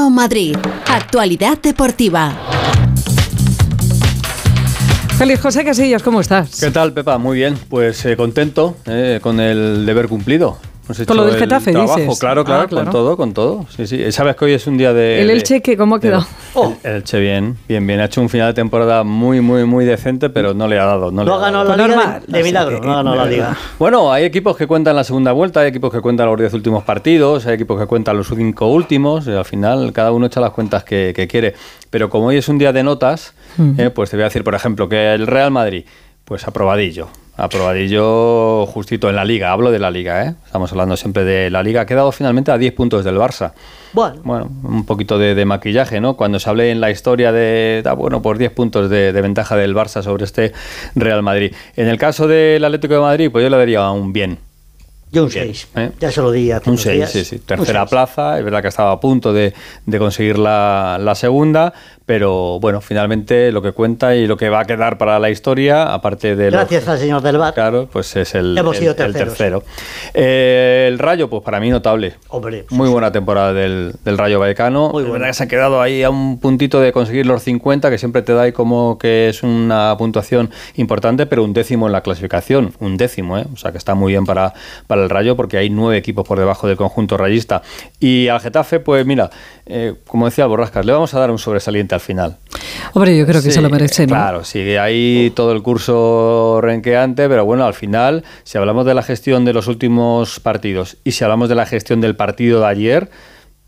1 Madrid. Actualidad deportiva. Feliz José Casillas, ¿cómo estás? ¿Qué tal, Pepa? Muy bien, pues eh, contento eh, con el deber cumplido. Con lo del Getafe, dices. Claro, claro, ah, claro, con todo, con todo. Sí, sí. Sabes que hoy es un día de... ¿El Elche que cómo ha quedado? Oh. El, Elche bien, bien, bien. Ha hecho un final de temporada muy, muy, muy decente, pero no le ha dado. No, no ha ganado la liga de, milagro, no ha ganado la liga. Bueno, hay equipos que cuentan la segunda vuelta, hay equipos que cuentan los diez últimos partidos, hay equipos que cuentan los cinco últimos, y al final cada uno echa las cuentas que, quiere. Pero como hoy es un día de notas, eh, pues te voy a decir, por ejemplo, que el Real Madrid, pues aprobadillo Aprobadillo justito en la liga, hablo de la liga, ¿eh? estamos hablando siempre de la liga. Ha quedado finalmente a 10 puntos del Barça. Bueno, bueno un poquito de, maquillaje, ¿no? Cuando se hable en la historia de, ah, bueno, por 10 puntos de, ventaja del Barça sobre este Real Madrid. En el caso del Atlético de Madrid, pues yo le daría un bien. Yo un 6, ¿eh? ya se lo di Un 6, sí, sí. Tercera plaza, es verdad que estaba a punto de, de conseguir la, la, segunda, pero bueno, finalmente lo que cuenta y lo que va a quedar para la historia, aparte de... Gracias al señor del bar. Claro, pues es el, el, tercero. Eh, el Rayo, pues para mí notable. Hombre, Muy buena temporada del, del Rayo Vallecano. Muy buena. Se ha quedado ahí a un puntito de conseguir los 50, que siempre te da ahí como que es una puntuación importante, pero un décimo en la clasificación, un décimo, ¿eh? o sea que está muy bien para, para el Rayo porque hay nueve equipos por debajo del conjunto rayista. Y al Getafe, pues mira, eh, como decía Borrascas, le vamos a dar un sobresaliente final. Hombre, yo creo que se lo merece, ¿no? Claro, sigue ahí todo el curso renqueante, pero bueno, al final, si hablamos de la gestión de los últimos partidos y si hablamos de la gestión del partido de ayer,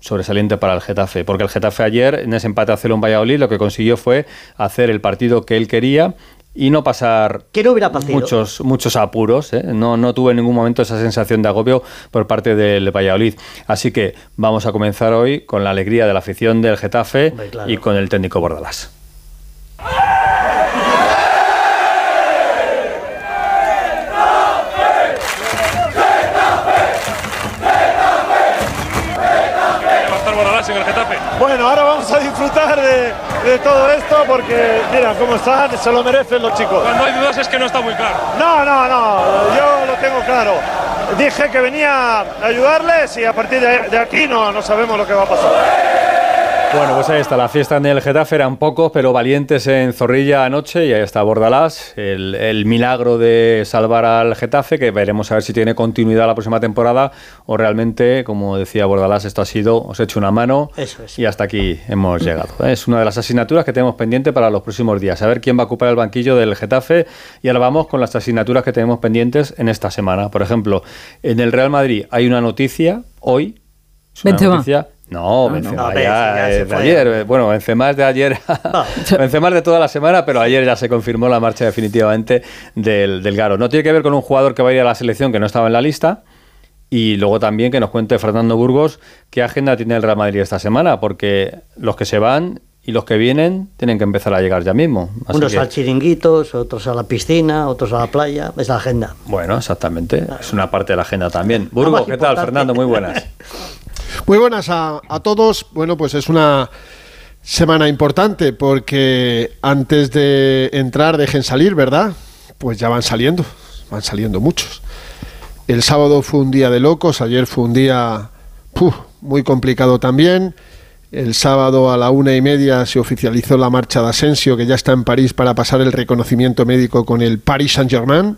sobresaliente para el Getafe, porque el Getafe ayer, en ese empate a cero en Valladolid, lo que consiguió fue hacer el partido que él quería y no pasar muchos, muchos apuros. ¿eh? No, no tuve en ningún momento esa sensación de agobio por parte del Valladolid. Así que vamos a comenzar hoy con la alegría de la afición del Getafe y con el técnico Bordalás. Bueno, ahora vamos a disfrutar de, de todo esto porque, mira, cómo están, se lo merecen los chicos. Cuando hay dudas es que no está muy claro. No, no, no, yo lo tengo claro. Dije que venía a ayudarles y a partir de aquí no, no sabemos lo que va a pasar. Bueno, pues ahí está, la fiesta en el Getafe eran pocos, pero valientes en Zorrilla anoche y ahí está Bordalás, el, milagro de salvar al Getafe, que veremos a ver si tiene continuidad la próxima temporada o realmente, como decía Bordalás, esto ha sido, os he hecho una mano y hasta aquí hemos llegado. Es una de las asignaturas que tenemos pendiente para los próximos días, a ver quién va a ocupar el banquillo del Getafe y ahora vamos con las asignaturas que tenemos pendientes en esta semana. Por ejemplo, en el Real Madrid hay una noticia hoy, noticia no, Benzema ya, de ayer. Bueno, Benzema es de ayer. Benzema es de toda la semana, pero ayer ya se confirmó la marcha definitivamente del, del Garo. No tiene que ver con un jugador que va a ir a la selección que no estaba en la lista. Y luego también que nos cuente Fernando Burgos qué agenda tiene el Real Madrid esta semana, porque los que se van y los que vienen tienen que empezar a llegar ya mismo. Unos al chiringuitos, otros a la piscina, otros a la playa. Es la agenda. Bueno, exactamente. Es una parte de la agenda también. Burgos, ¿qué tal, Fernando? Muy buenas. Muy buenas a, todos. Bueno, pues es una semana importante porque antes de entrar dejen salir, ¿verdad? Pues ya van saliendo, van saliendo muchos. El sábado fue un día de locos, ayer fue un día muy complicado también. El sábado a la una y media se oficializó la marcha de Asensio, que ya está en París para pasar el reconocimiento médico con el Paris Saint-Germain.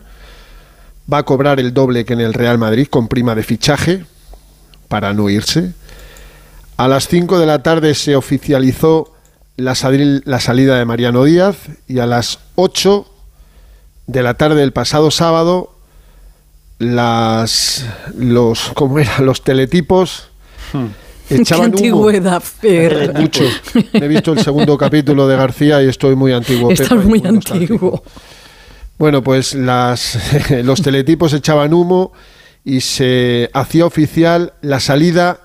Va a cobrar el doble que en el Real Madrid con prima de fichaje, para no irse. A las 5 de la tarde se oficializó la, la, salida de Mariano Díaz y a las 8 de la tarde del pasado sábado las los ¿cómo era? los teletipos hmm. echaban humo. Mucho. He visto el segundo capítulo de García y estoy muy antiguo. Estás muy antiguo. Bueno, pues las, los teletipos echaban humo y se hacía oficial la salida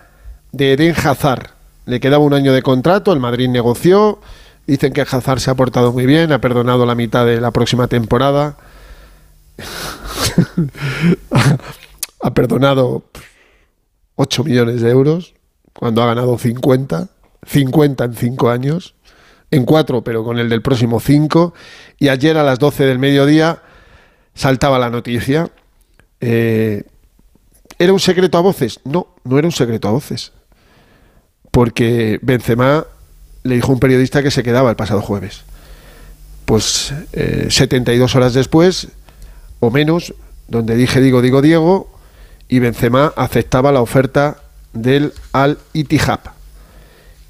de Eden Hazard. Le quedaba un año de contrato, el Madrid negoció, dicen que Hazard se ha portado muy bien, ha perdonado la mitad de la próxima temporada. ha perdonado 8 millones de euros cuando ha ganado 50, 50 en 5 años, en 4 pero con el del próximo 5, y ayer a las 12 del mediodía saltaba la noticia. Eh, ¿Era un secreto a voces? No, no era un secreto a voces. porque Benzema le dijo a un periodista que se quedaba el pasado jueves. Pues 72 horas después, o menos, donde dije digo, digo, Diego, y Benzema aceptaba la oferta del Al Ittihad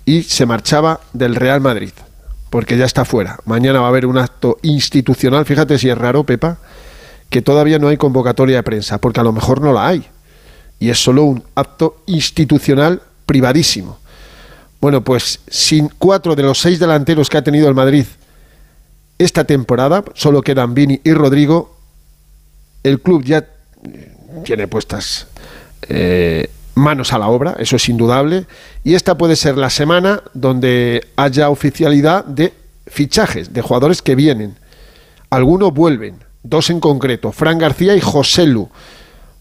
y se marchaba del Real Madrid, porque ya está fuera. Mañana va a haber un acto institucional, fíjate si es raro, Pepa, que todavía no hay convocatoria de prensa, porque a lo mejor no la hay. Y es solo un acto institucional privadísimo. Bueno, pues sin cuatro de los seis delanteros que ha tenido el Madrid esta temporada, solo quedan Vini y Rodrigo, el club ya tiene puestas eh, manos a la obra, eso es indudable, y esta puede ser la semana donde haya oficialidad de fichajes, de jugadores que vienen. Algunos vuelven, dos en concreto, Fran García y José Lu.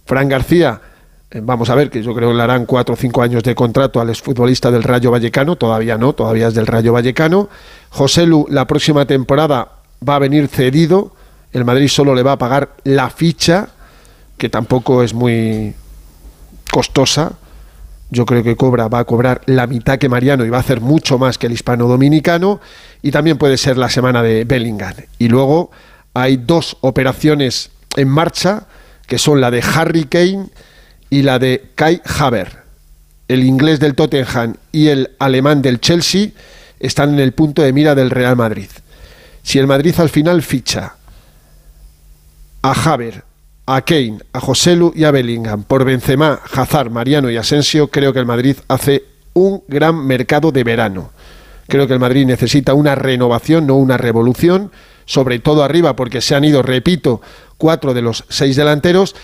Fran García, eh, vamos a ver, que yo creo que le harán cuatro o cinco años de contrato al exfutbolista del Rayo Vallecano, todavía no, todavía es del Rayo Vallecano. José Lu la próxima temporada va a venir cedido, el Madrid solo le va a pagar la ficha, que tampoco es muy costosa. Yo creo que cobra, va a cobrar la mitad que Mariano y va a hacer mucho más que el hispano dominicano. Y también puede ser la semana de Bellingham. Y luego hay dos operaciones en marcha, que son la de Harry Kane y la de Kai Haver. El inglés del Tottenham y el alemán del Chelsea están en el punto de mira del Real Madrid. Si el Madrid al final ficha a Haver, a Kane, a Joselu y a Bellingham por Benzema, Hazard, Mariano y Asensio, creo que el Madrid hace un gran mercado de verano. Creo que el Madrid necesita una renovación, no una revolución, sobre todo arriba, porque se han ido, repito, cuatro de los seis delanteros.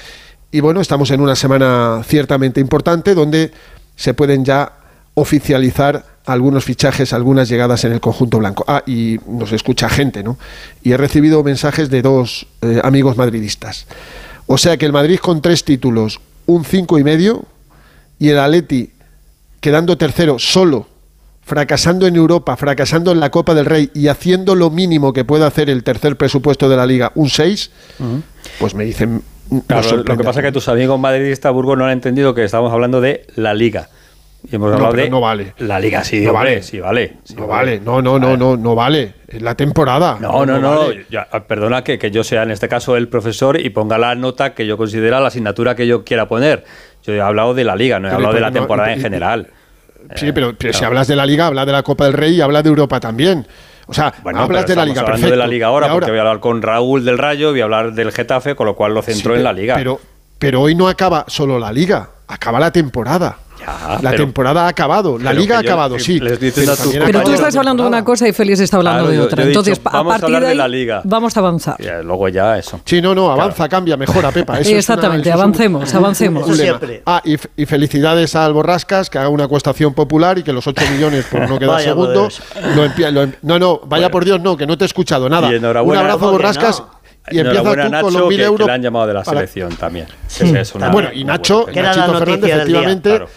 Y bueno, estamos en una semana ciertamente importante donde se pueden ya oficializar algunos fichajes, algunas llegadas en el conjunto blanco. Ah, y nos escucha gente, ¿no? Y he recibido mensajes de dos eh, amigos madridistas. O sea que el Madrid con tres títulos, un cinco y medio, y el Atleti quedando tercero solo, fracasando en Europa, fracasando en la Copa del Rey y haciendo lo mínimo que puede hacer el tercer presupuesto de la Liga, un 6, pues me dicen... lo que pasa es que tus amigos madridistas, Burgos, no han entendido que estamos hablando de la Liga. Y hemos hablado no, de no vale. la liga, sí, no vale, vale. sí vale. sí no vale, no, no, no, no, no vale. Es la temporada. No, no, no. ya, perdona que, que yo sea en este caso el profesor y ponga la nota que yo considera la asignatura que yo quiera poner. Yo he hablado de la liga, no he Pero, hablado de la temporada en general. Sí, pero, pero si hablas de la Liga, habla de la Copa del Rey y habla de Europa también. O sea, Bueno, hablas de la Liga, hablando perfecto. de la liga ahora, porque voy a hablar con Raúl del Rayo, voy a hablar del Getafe, con lo cual lo centró Sí, en la liga. Pero, pero hoy no acaba solo la Liga, acaba la temporada. Ya, la pero- temporada ha acabado, la Liga ha que yo- acabado, que sí. les Pero tú estás la hablando de una cosa y Félix está hablando Claro, de otra. yo Entonces, dicho, a vamos a partir hablar de de ahí, la Liga. vamos a avanzar. Ya, luego ya eso. Sí, no, no, avanza, cambia, mejora, Pepa. Eso es Exactamente, una- eso es un- avancemos, avancemos. un lema. Siempre. Ah, y, felicidades al Borrascas, que haga una acuestación popular y que los 8 millones por no quedar segundo. Lo lo em- no, no, vaya por Dios, no, que no te he escuchado nada. Un abrazo, ¿Cómo que Borrascas. no? Y empieza tú Nacho, con los que, mil que euros. le han llamado de la para- selección también. Esa es una- bueno, y Nacho, Que Nachito Fernández, efectivamente, Claro.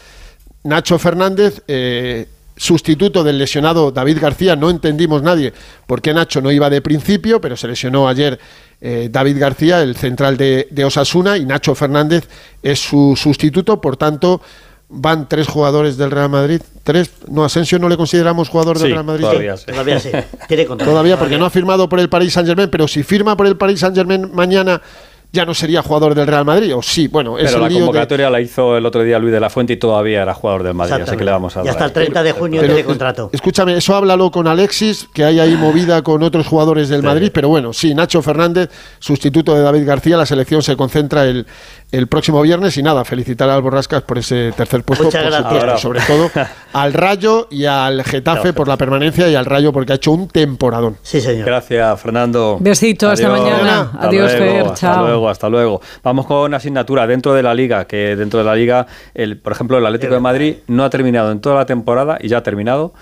Nacho Fernández, eh, sustituto del lesionado David García, no entendimos nadie por qué Nacho no iba de principio, pero se lesionó ayer eh, David García, el central de, de Osasuna, y Nacho Fernández es su sustituto, por tanto van tres jugadores del Real Madrid, tres, no, Asensio no le consideramos jugador del Real Madrid. todavía sí. Todavía sí. Tiene contrato. Todavía, porque no ha firmado por el Paris Saint Germain, pero si firma por el Paris Saint Germain mañana ya no sería jugador del Real Madrid, o sí, bueno, es Pero el la lío de- convocatoria la hizo el otro día Luis de la Fuente y todavía era jugador del Madrid, así que le vamos a Y hasta el ahí. 30 de junio Pero, tiene contrato. Escúchame, eso háblalo con Alexis, que hay ahí movida con otros jugadores del Madrid, pero bueno, sí, Nacho Fernández, sustituto de David García, la selección se concentra el, el próximo viernes y nada, felicitar al Borrascas por ese tercer puesto, Muchas por gracias. supuesto, y sobre todo al Rayo y al Getafe por la permanencia y al Rayo porque ha hecho un temporadón. Sí, señor. Gracias, Fernando. Besito, hasta mañana. Hasta Adiós, luego, Fer, Hasta chao. luego, hasta luego. Vamos con asignatura dentro de la liga, que dentro de la liga, el, por ejemplo, el Atlético de Madrid no ha terminado en toda la temporada, y ya ha terminado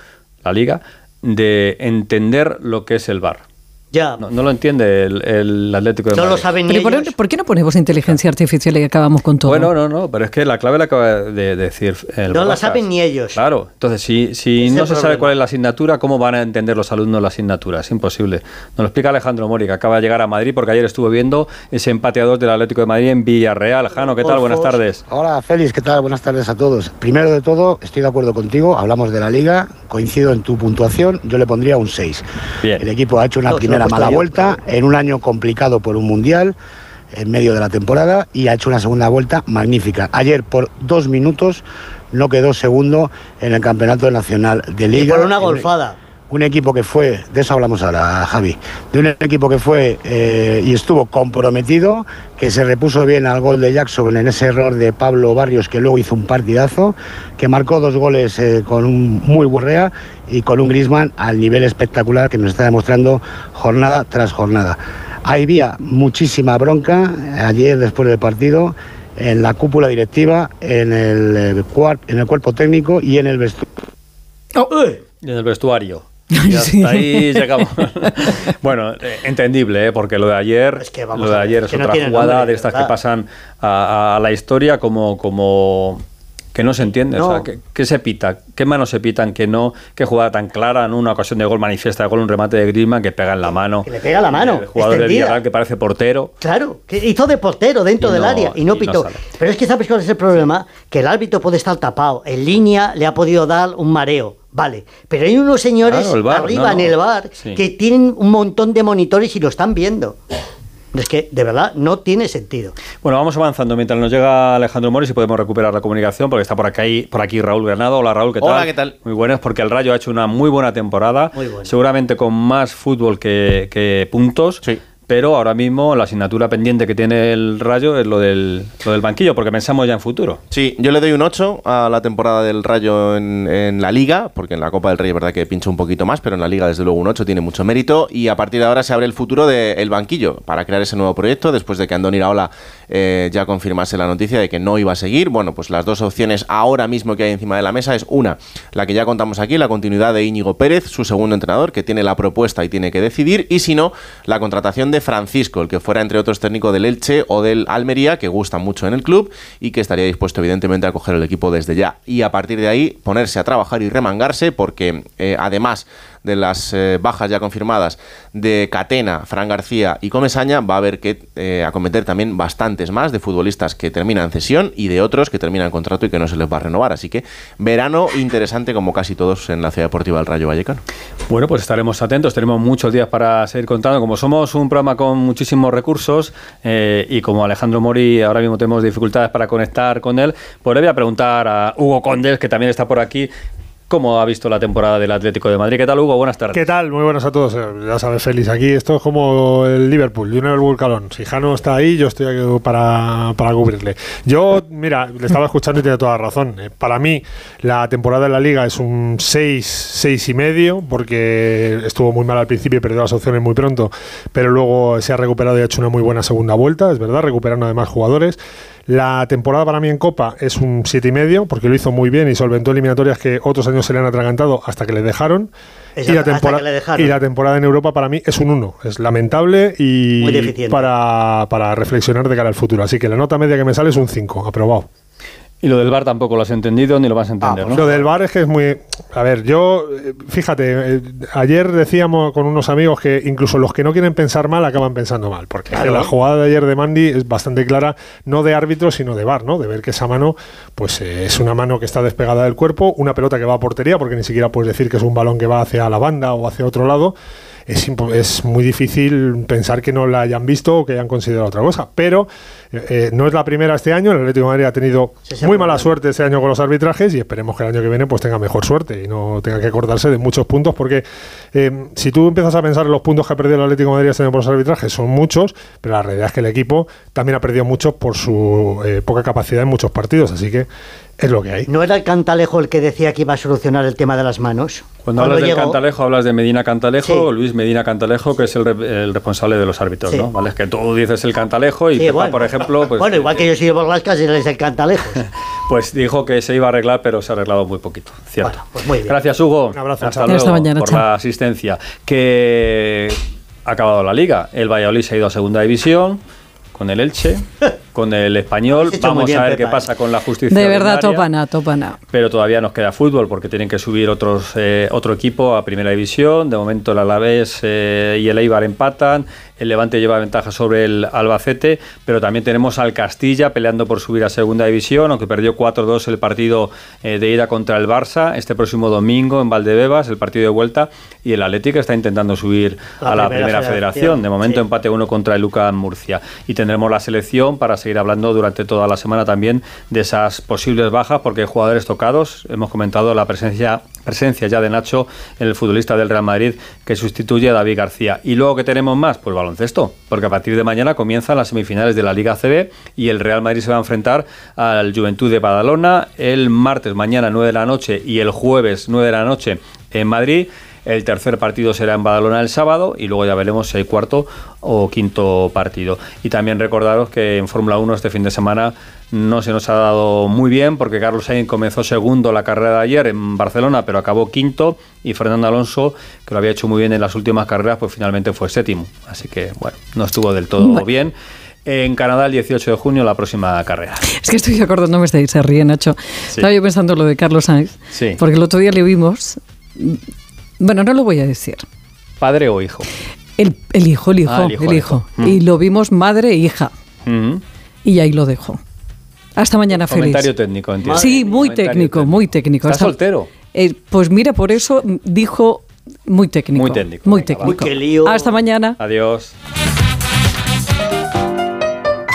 la liga, de entender lo que es el VAR. Ya. No, no lo entiende el, el Atlético de No Madrid. lo saben ni Pero ¿por, ellos. por qué no ponemos inteligencia artificial y acabamos con todo? Bueno, no, no, pero es que la clave la acaba de decir el No la saben ni ellos. Claro, entonces si, si Es no se sabe cuál es la asignatura, ¿cómo van a entender los alumnos la asignatura? Es imposible. Nos lo explica Alejandro Mori, que acaba de llegar a Madrid porque ayer estuvo viendo ese empate a dos del Atlético de Madrid en Villarreal. Jano, ¿qué tal? Buenas tardes. Hola Félix, ¿qué tal? Buenas tardes a todos. Primero de todo, estoy de acuerdo contigo, hablamos de la liga, coincido en tu puntuación, yo le pondría un 6. Bien. El equipo ha hecho una No, he primera puesto mala vuelta en un año complicado por un mundial en medio de la temporada y ha hecho una segunda vuelta magnífica. Ayer por dos minutos no quedó segundo en el campeonato nacional de Y liga. por una golfada. Un equipo que fue, de eso hablamos ahora, Javi, de un equipo que fue eh, y estuvo comprometido, que se repuso bien al gol de Jackson en ese error de Pablo Barrios, que luego hizo un partidazo, que marcó dos goles eh, con un muy burrea y con un Grisman al nivel espectacular que nos está demostrando jornada tras jornada. Había muchísima bronca eh, ayer después del partido en la cúpula directiva, en el, cuar- en el cuerpo técnico y en el vestuario. Uy, En el vestuario. Y hasta sí. ahí llegamos. bueno, eh, entendible, ¿eh? porque lo de ayer, Es que vamos lo de ver, ayer es que otra jugada nombre, de estas que pasan a, a la historia como, como que no se entiende. O sea, ¿qué, qué se pita? ¿Qué manos se pitan? Que no, qué jugada tan clara en una ocasión de gol manifiesta de gol, un remate de Griezmann que pega en la mano. Que le pega la mano, El jugador del extendida. Villarreal que parece portero. Claro, que hizo de portero dentro Y del no- área y no y pitó. Pero es que sabes cuál es el problema, que el árbitro puede estar tapado. En línea le ha podido dar un mareo, vale. Pero hay unos señores Claro, arriba en el bar Sí. que tienen un montón de monitores y lo están viendo. Es que de verdad no tiene sentido. Bueno, vamos avanzando mientras nos llega Alejandro Mori y podemos recuperar la comunicación porque está por aquí, por aquí Raúl Granado. Hola Raúl, ¿qué tal? Hola, ¿qué tal? Muy buenas porque el Rayo ha hecho una muy buena temporada, Muy buena. seguramente con más fútbol que, que puntos. Sí. Pero ahora mismo la asignatura pendiente que tiene el Rayo es lo del, lo del banquillo, porque pensamos ya en futuro. Sí, yo le doy un 8 a la temporada del Rayo en, en la Liga, porque en la Copa del Rey es verdad que pincha un poquito más, pero en la Liga desde luego un 8 tiene mucho mérito y a partir de ahora se abre el futuro del banquillo para crear ese nuevo proyecto después de que Andoni Iraola eh, ya confirmase la noticia de que no iba a seguir. Bueno, pues las dos opciones ahora mismo que hay encima de la mesa es una, la que ya contamos aquí, la continuidad de Íñigo Pérez, su segundo entrenador, que tiene la propuesta y tiene que decidir, y si no, la contratación de Francisco, el que fuera entre otros técnico del Elche o del Almería, que gusta mucho en el club y que estaría dispuesto evidentemente a coger el equipo desde ya. Y a partir de ahí ponerse a trabajar y remangarse porque eh, además de las eh, bajas ya confirmadas de Catena, Fran García y Comesaña, va a haber que eh, acometer también bastantes más de futbolistas que terminan cesión y de otros que terminan contrato y que no se les va a renovar. Así que verano interesante como casi todos en la Ciudad Deportiva del Rayo Vallecano. Bueno, pues estaremos atentos, tenemos muchos días para seguir contando. Como somos un programa con muchísimos recursos eh, y como Alejandro Mori ahora mismo tenemos dificultades para conectar con él, pues le voy a preguntar a Hugo Condes, que también está por aquí, cómo ha visto la temporada del Atlético de Madrid. ¿Qué tal, Hugo? Buenas tardes. ¿Qué tal? Muy buenas a todos. Eh, Ya sabes, Félix, aquí esto es como el Liverpool, Junior Vulcalón. Si Jano está ahí, yo estoy aquí para, para cubrirle. Yo, mira, le estaba escuchando y tiene toda la razón. Eh, Para mí, la temporada de la Liga es un 6, 6 y medio, porque estuvo muy mal al principio y perdió las opciones muy pronto, pero luego se ha recuperado y ha hecho una muy buena segunda vuelta, es verdad, recuperando además jugadores. La temporada para mí en Copa es un siete y medio, porque lo hizo muy bien y solventó eliminatorias que otros años se le han atragantado hasta que le dejaron. Exacto, y, la hasta tempora- que le dejaron. y la temporada en Europa para mí es un 1. Es lamentable y Muy para, para reflexionar de cara al futuro. Así que la nota media que me sale es un 5, aprobado. Y lo del bar tampoco lo has entendido ni lo vas a entender, ¿no? Lo del bar es que es muy... A ver, yo, eh, fíjate, eh, ayer decíamos con unos amigos que incluso los que no quieren pensar mal acaban pensando mal, porque la jugada de ayer de Mandy es bastante clara, no de árbitro, sino de bar, ¿no? De ver que esa mano, pues eh, es una mano que está despegada del cuerpo, una pelota que va a portería, porque ni siquiera puedes decir que es un balón que va hacia la banda o hacia otro lado. Es, muy difícil pensar que no la hayan visto o que hayan considerado otra cosa. Pero eh, eh, no es la primera este año. El Atlético de Madrid ha tenido Sí, muy mala suerte este año con los arbitrajes y esperemos que el año que viene pues tenga mejor suerte y no tenga que acordarse de muchos puntos porque eh, si tú empiezas a pensar en los puntos que ha perdido el Atlético de Madrid este año por los arbitrajes son muchos, pero la realidad es que el equipo también ha perdido muchos por su eh, poca capacidad en muchos partidos, así que es lo que hay. ¿No era el Cantalejo el que decía que iba a solucionar el tema de las manos? Cuando hablas del llegó- Cantalejo, hablas de Medina Cantalejo, Sí. Luis Medina Cantalejo, que es el, re- el responsable de los árbitros, Sí. ¿no? ¿Vale? Es que tú dices el Cantalejo y Sí, Pepa, bueno. por ejemplo, pues, bueno, igual que yo soy Borlascas y él es el Cantalejos. pues dijo que se iba a arreglar, pero se ha arreglado muy poquito. Cierto. Bueno, pues muy bien. Gracias, Hugo. Un abrazo, Hasta luego Hasta mañana, por chao. la asistencia. Que ha acabado la liga. El Valladolid se ha ido a segunda división con el Elche, con el Español. Vamos a ver qué pasa con la justicia. De verdad, topana, topana. Pero todavía nos queda fútbol porque tienen que subir otros eh, otro equipo a primera división. De momento el Alavés eh, y el Eibar empatan. El Levante lleva ventaja sobre el Albacete, pero también tenemos al Castilla peleando por subir a segunda división, aunque perdió 4-2 el partido eh, de ida contra el Barça este próximo domingo en Valdebebas, el partido de vuelta, y el Atlético está intentando subir a la primera, federación. De momento empate uno contra el Luca Murcia. Y tendremos la selección para seguir hablando durante toda la semana también de esas posibles bajas, porque hay jugadores tocados. Hemos comentado la presencia presencia ya de Nacho, el futbolista del Real Madrid, que sustituye a David García. Y luego que tenemos más, pues baloncesto, porque a partir de mañana comienzan las semifinales de la Liga CB y el Real Madrid se va a enfrentar al Juventud de Badalona el martes mañana 9 de la noche y el jueves 9 de la noche en Madrid. El tercer partido será en Badalona el sábado y luego ya veremos si hay cuarto o quinto partido. Y también recordaros que en Fórmula 1 este fin de semana no se nos ha dado muy bien porque Carlos Sainz comenzó segundo la carrera de ayer en Barcelona, pero acabó quinto y Fernando Alonso, que lo había hecho muy bien en las últimas carreras, pues finalmente fue séptimo. Así que, bueno, no estuvo del todo bien. En Canadá el 18 de junio la próxima carrera. Es que estoy acordándome de se ríe Nacho. Estaba yo pensando lo de Carlos Sainz, sí. porque el otro día le vimos bueno, no lo voy a decir. ¿Padre o hijo? El, hijo, el hijo, ah, el hijo. Mm. Y lo vimos madre e hija. Mm. Y ahí lo dejo. Hasta mañana, feliz. Comentario técnico, entiendo. Sí, muy técnico, muy técnico. ¿Está soltero? Eh, pues mira, por eso dijo muy técnico. Muy técnico. Muy técnico. Hasta mañana. Adiós.